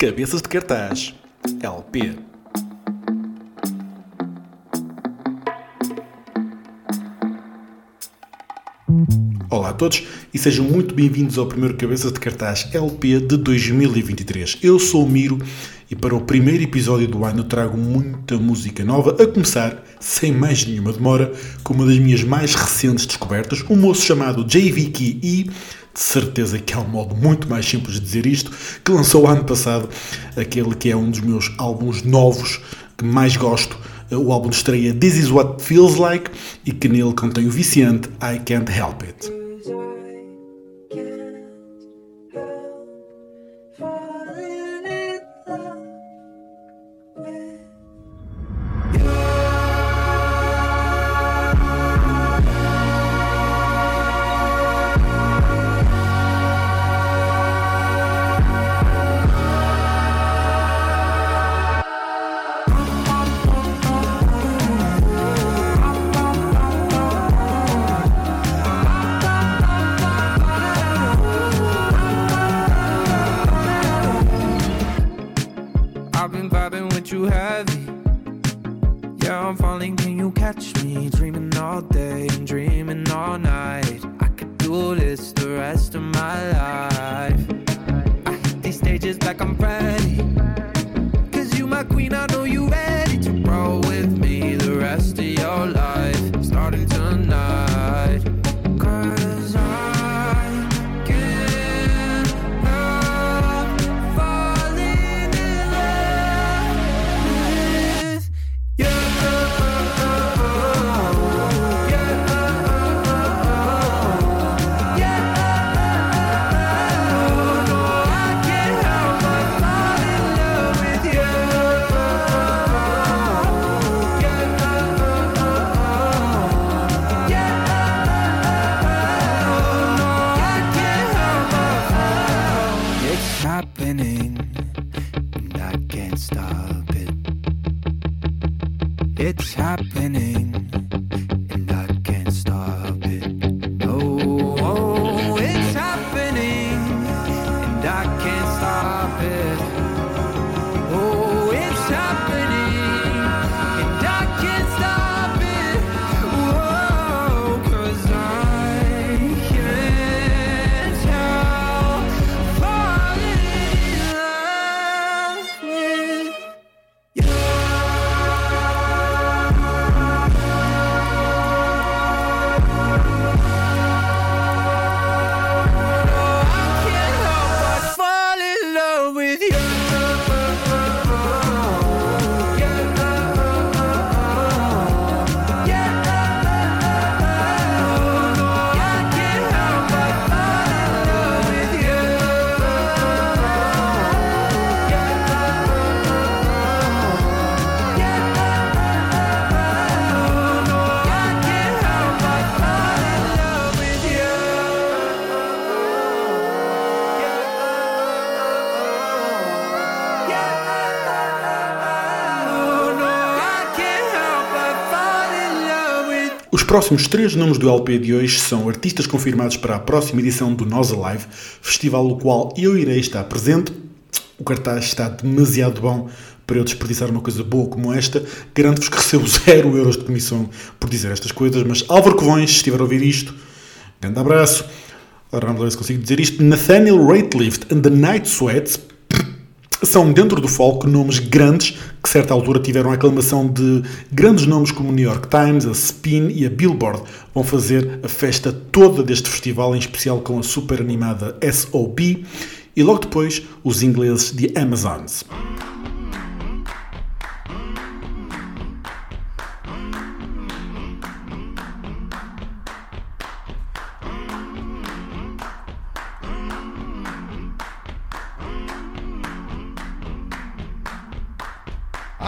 Cabeças de Cartaz LP Olá a todos e sejam muito bem-vindos ao primeiro Cabeças de Cartaz LP de 2023. Eu sou o Miro e para o primeiro episódio do ano trago muita música nova, a começar, sem mais nenhuma demora, com uma das minhas mais recentes descobertas, um moço chamado JV Key e, de certeza que há um modo muito mais simples de dizer isto, que lançou ano passado aquele que é um dos meus álbuns novos que mais gosto, o álbum de estreia This Is What Feels Like e que nele contém o viciante I Can't Help It. Catch me? Dreaming all day and dreaming all night. I could do this the rest of my life. I hit these stages like I'm ready. Próximos três nomes do LP de hoje são artistas confirmados para a próxima edição do Nós Alive, festival no qual eu irei estar presente. O cartaz está demasiado bom para eu desperdiçar uma coisa boa como esta. Garanto-vos que recebo zero euros de comissão por dizer estas coisas, mas Álvaro Covões, se estiver a ouvir isto, grande abraço. Ora, vamos ver se consigo dizer isto. Nathaniel Ratelift and the Night Sweats são dentro do folk nomes grandes que, certa altura, tiveram a aclamação de grandes nomes como o New York Times, a Spin e a Billboard. Vão fazer a festa toda deste festival, em especial com a super animada SOB e logo depois os ingleses de Amazons.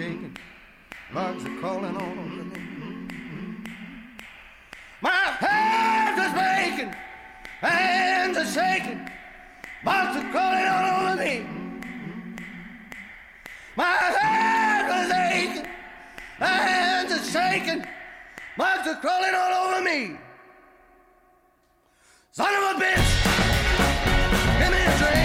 shaking. Logs are calling all me. My hands are shaking. Hands are shaking. Logs are calling all over me. My head are aching, My hands are shaking. Logs are crawling all over me. Son of a bitch! Give me a drink.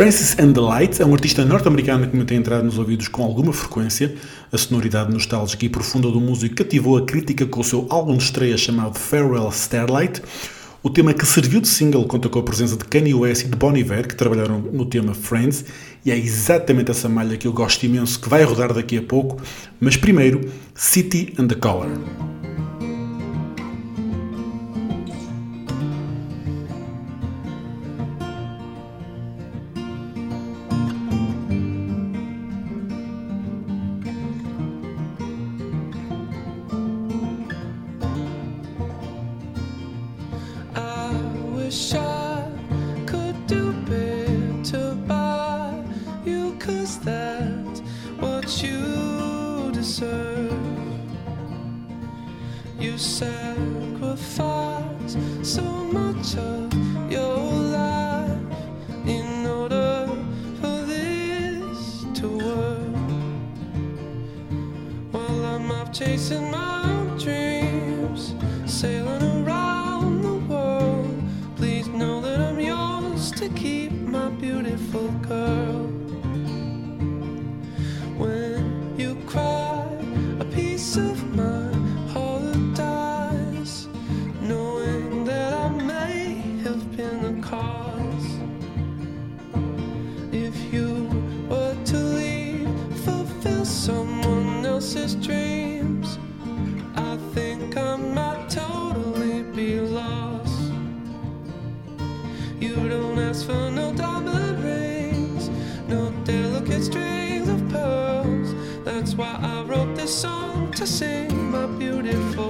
Francis and the Lights é um artista norte-americano que me tem entrado nos ouvidos com alguma frequência. A sonoridade nostálgica e profunda do músico cativou a crítica com o seu álbum de estreia chamado Farewell Starlight. O tema que serviu de single conta com a presença de Kanye West e de Bon Iver, que trabalharam no tema Friends, e é exatamente essa malha que eu gosto imenso, que vai rodar daqui a pouco. Mas primeiro, City and the Color. you sacrifice so much of your life in order for this to work. While well, I'm off chasing my to sing my beautiful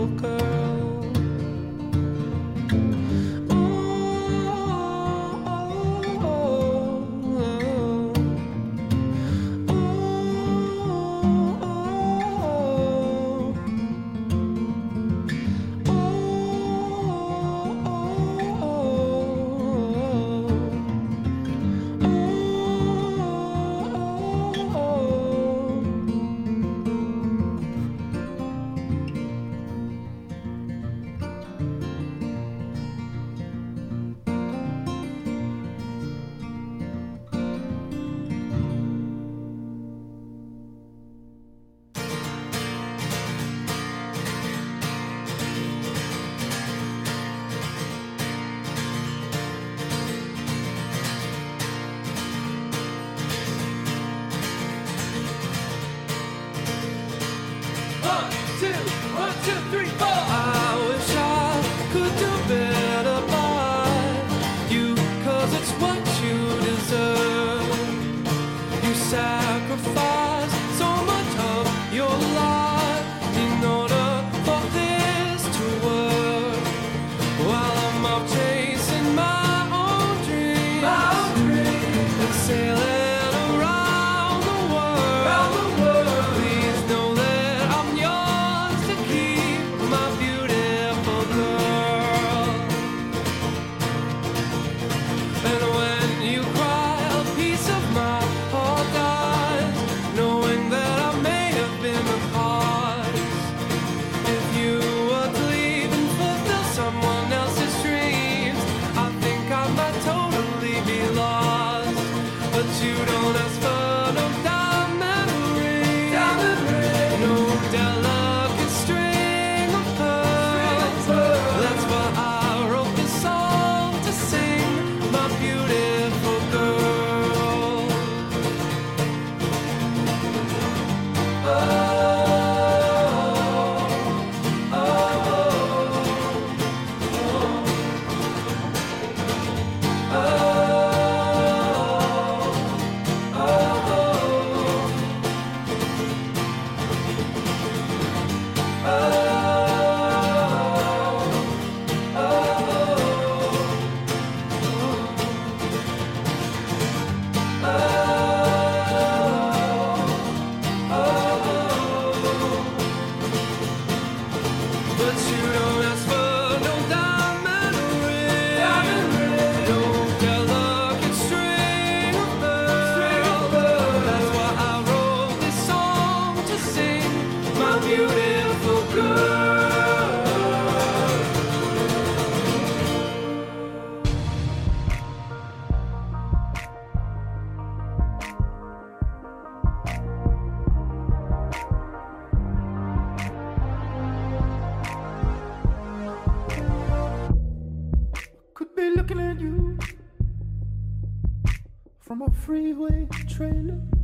freeway trailer.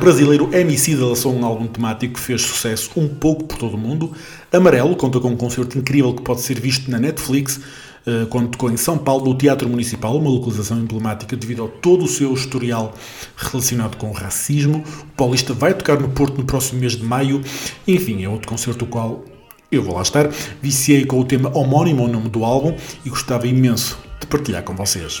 Brasileiro MC lançou um álbum temático que fez sucesso um pouco por todo o mundo. Amarelo conta com um concerto incrível que pode ser visto na Netflix, eh, quando tocou em São Paulo, no Teatro Municipal, uma localização emblemática devido a todo o seu historial relacionado com o racismo. O Paulista vai tocar no Porto no próximo mês de maio. Enfim, é outro concerto o qual eu vou lá estar. Viciei com o tema homónimo ao nome do álbum e gostava imenso de partilhar com vocês.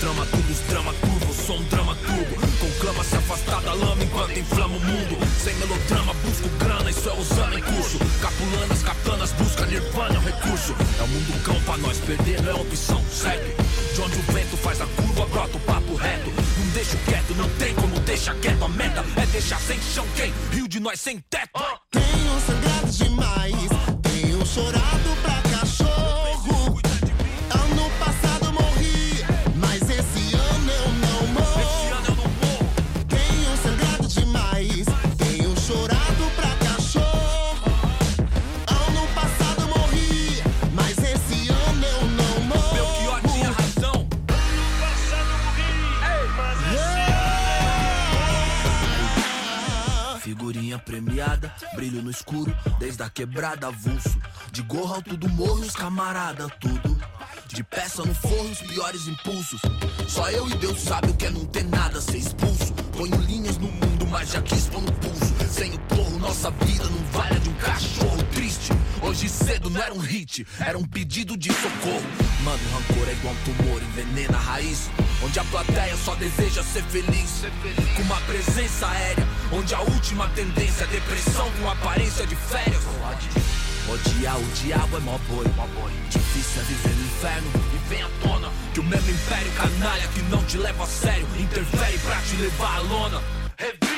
Trama, tubos, drama curvo, sou um drama turbo. Conclama se afastar da lama enquanto inflama o mundo. Sem melodrama, busco grana, isso é usando em curso. Capulanas, katanas, busca nirvana, é um recurso. É o mundo cão pra nós, perder não é opção, segue. De onde o vento faz a curva, brota o papo reto. Não deixo quieto, não tem como deixar quieto. A meta é deixar sem chão quem? Rio de nós sem teto. Tenho sangrado demais, tenho chorado premiada, brilho no escuro, desde a quebrada avulso. De gorro alto do morro, os camarada, tudo. De peça no forno, os piores impulsos. Só eu e Deus sabe o que é não ter nada, ser expulso. Ponho linhas no mundo, mas já quis pôr no pulso. Sem o porro, nossa vida não cedo não era um hit, era um pedido de socorro. Mano, rancor é igual um tumor, envenena a raiz. Onde a plateia só deseja ser feliz. Com uma presença aérea, onde a última tendência é depressão com aparência de férias. Odiar o diabo é mó boi. Difícil é viver no inferno e vem à tona que o mesmo império canalha que não te leva a sério interfere pra te levar à lona. Revide!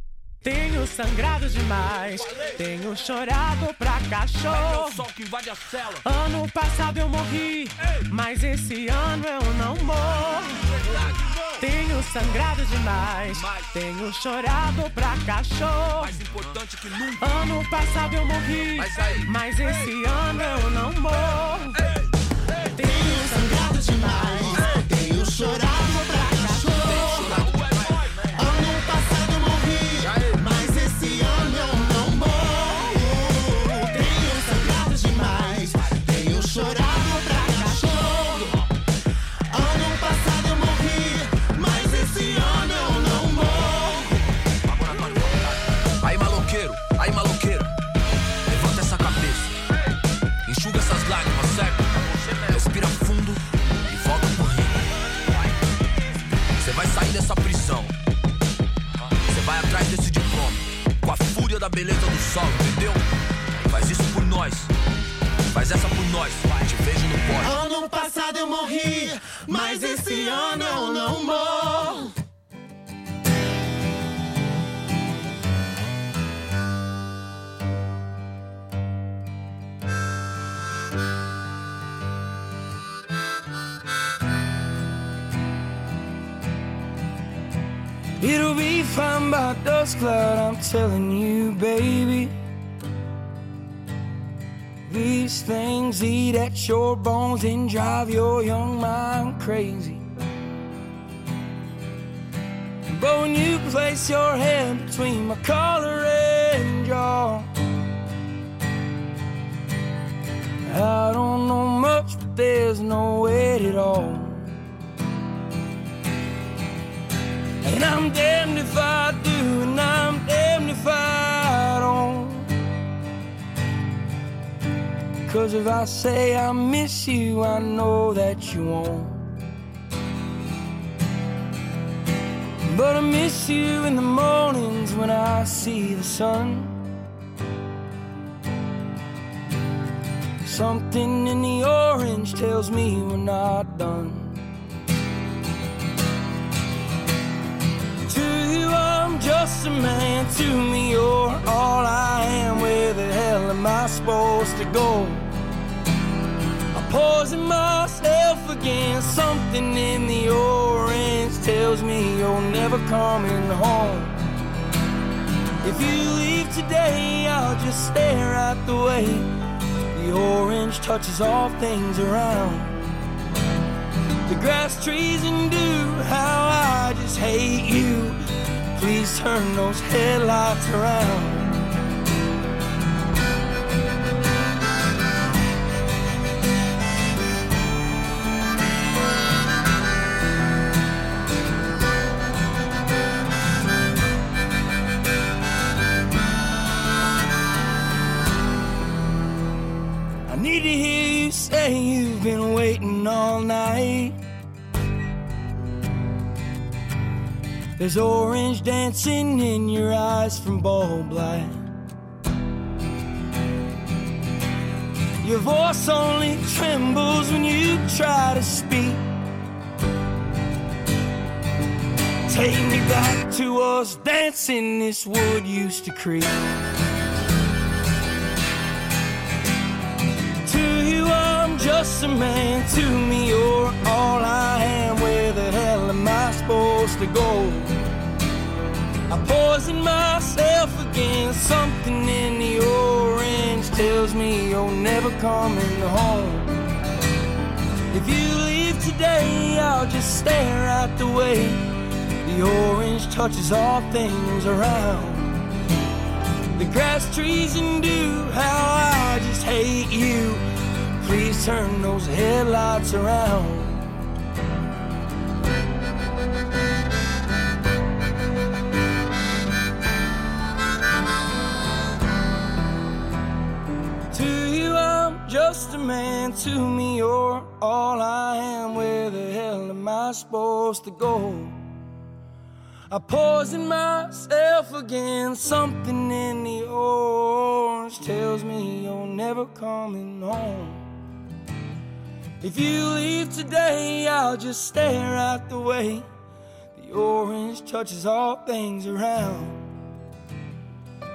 Tenho sangrado demais, tenho chorado pra cachorro. Sol que invade a cela. Ano passado eu morri, mas esse ano eu não morro. Tenho sangrado demais, tenho chorado pra cachorro. Mais importante que nunca. Ano passado eu morri, Mas mas esse ano eu não morro. Tenho prisão. Você vai atrás desse diploma. Com a fúria da beleza do sol, entendeu? Faz isso por nós. Faz essa por nós. Te vejo no pódio. Ano passado eu morri, mas esse ano eu não morro. Be by dusk cloud, I'm telling you, baby. These things eat at your bones and drive your young mind crazy. But when you place your hand between my collar and jaw, I don't know much, but there's no weight at all. And I'm damned if I do, and I'm damned if I don't. Cause if I say I miss you, I know that you won't. But I miss you in the mornings when I see the sun. Something in the orange tells me we're not done. Just a man. To me, you're all I am. Where the hell am I supposed to go? I poison myself again. Something in the orange tells me you're never coming home. If you leave today, I'll just stare at the way the orange touches all things around. The grass, trees, and dew, how I just hate you. Please turn those headlights around. There's orange dancing in your eyes from bulb light. Your voice only trembles when you try to speak. Take me back to us dancing this wood used to creep. To you, I'm just a man. To me, you're all I am. Where the hell am I supposed to go? I poison myself again. Something in the orange tells me you're never coming home. If you leave today, I'll just stare at the way the orange touches all things around. The grass, trees, and dew, how I just hate you. Please turn those headlights around. Just a man. To me, you're all I am. Where the hell am I supposed to go? I poison myself again. Something in the orange tells me you're never coming home. If you leave today, I'll just stare at the way the orange touches all things around.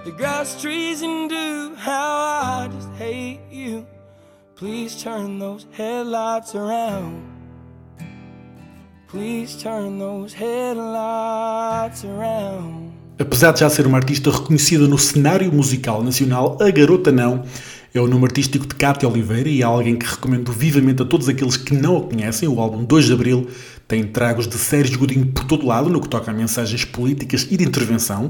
The grass, trees, and dew, how I just hate you. Please turn those headlights around. Please turn those headlights around. Apesar de já ser uma artista reconhecida no cenário musical nacional, a garota não. É o nome artístico de Cátia Oliveira e é alguém que recomendo vivamente a todos aqueles que não a conhecem. O álbum 2 de Abril tem tragos de Sérgio Godinho por todo lado, no que toca a mensagens políticas e de intervenção,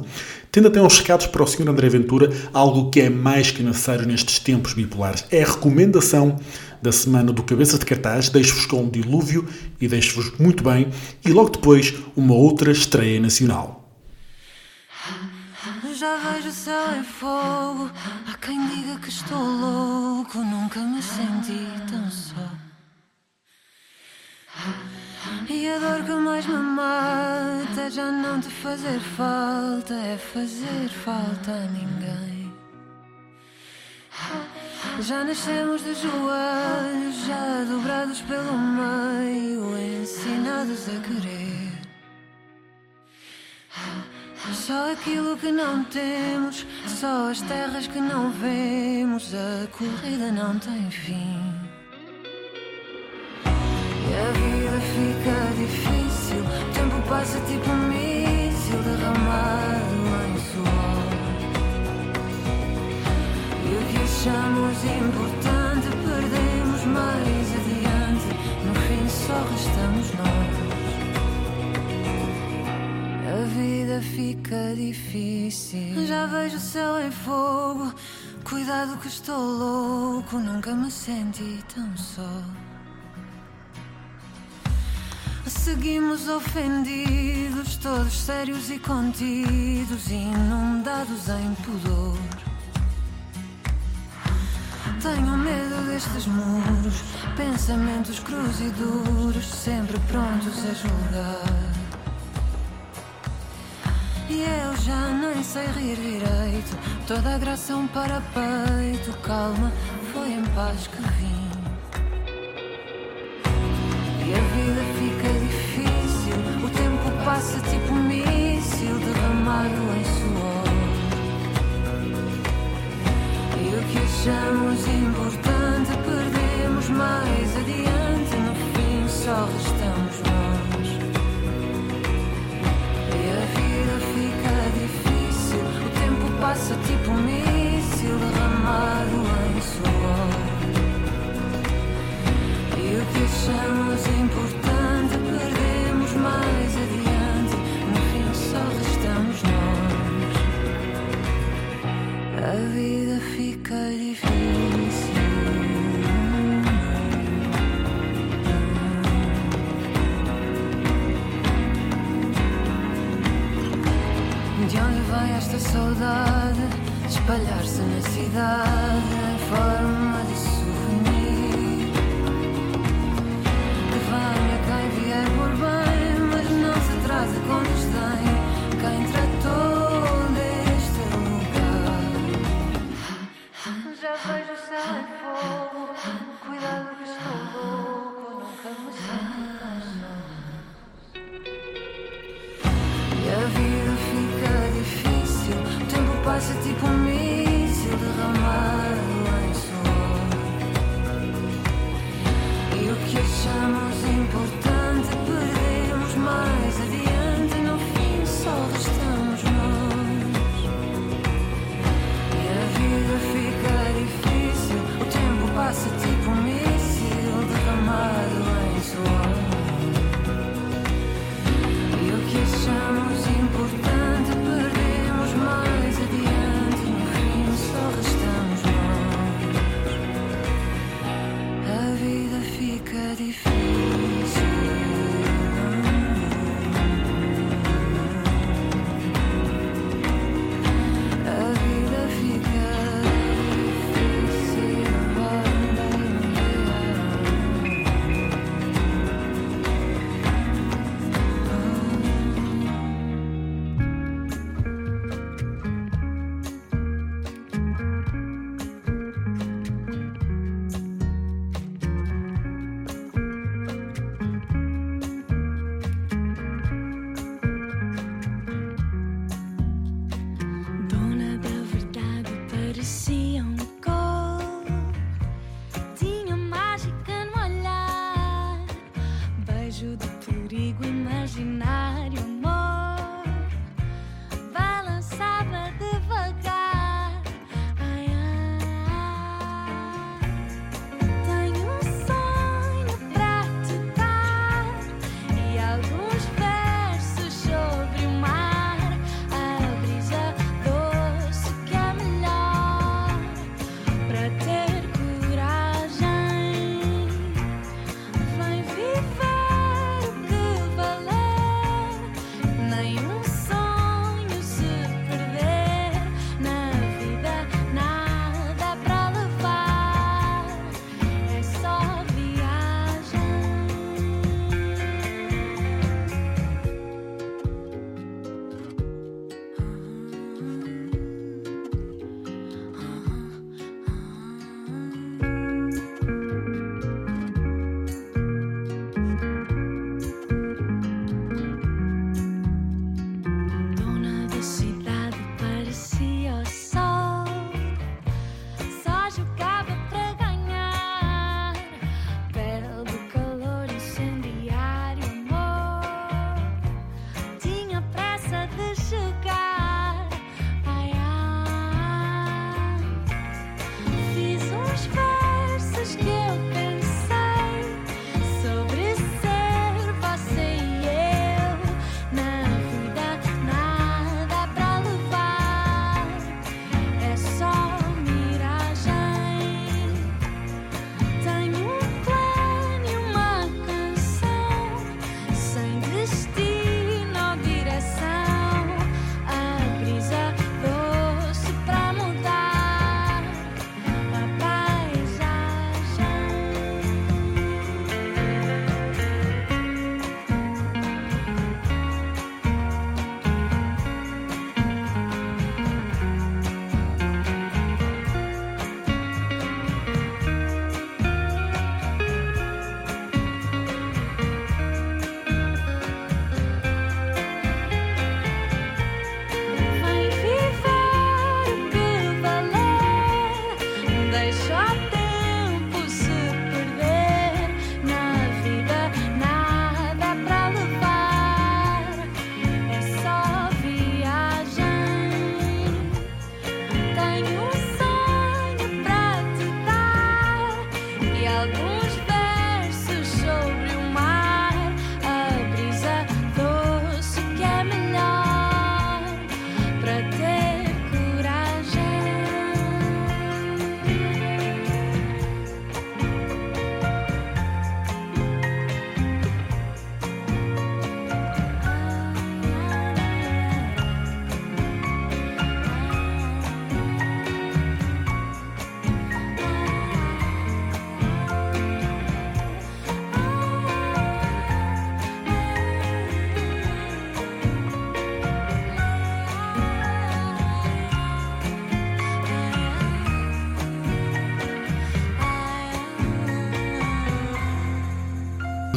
tendo até uns recados para o Sr. André Ventura, algo que é mais que necessário nestes tempos bipolares. É a recomendação da semana do Cabeça de Cartaz, deixo-vos com um dilúvio e deixo-vos muito bem, e logo depois uma outra estreia nacional. Já vejo céu em fogo. Há quem diga que estou louco. Nunca me senti tão só. E a dor que mais me mata é já não te fazer falta. É fazer falta a ninguém. Já nascemos de joelhos, já dobrados pelo meio, ensinados a querer. Só aquilo que não temos, só as terras que não vemos, a corrida não tem fim. A vida fica difícil, o tempo passa tipo um míssil derramado em suor. E o que achamos importante perdemos mais adiante, no fim só restamos nós. A vida fica difícil. Já vejo o céu em fogo. Cuidado que estou louco. Nunca me senti tão só. Seguimos ofendidos, todos sérios e contidos, inundados em pudor. Tenho medo destes muros, pensamentos crus e duros, sempre prontos a julgar. E eu já nem sei rir direito. Toda a graça é um parapeito. Calma, foi em paz que vim. Passa tipo um míssil derramado em suor. E o que achamos importante perdemos mais adiante. No fim só restamos nós.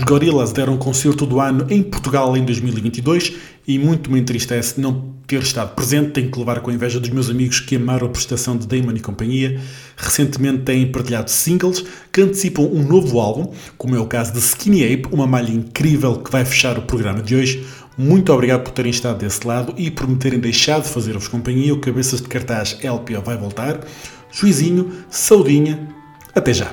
Gorillaz deram um concerto do ano em Portugal em 2022 e muito me entristece não ter estado presente. Tenho que levar com a inveja dos meus amigos que amaram a prestação de Damon e companhia. Recentemente têm partilhado singles que antecipam um novo álbum, como é o caso de Skinny Ape, uma malha incrível que vai fechar o programa de hoje. Muito obrigado por terem estado desse lado e por me terem deixado fazer-vos companhia. O Cabeças de Cartaz LPO vai voltar. Juizinho, saudinha, até já.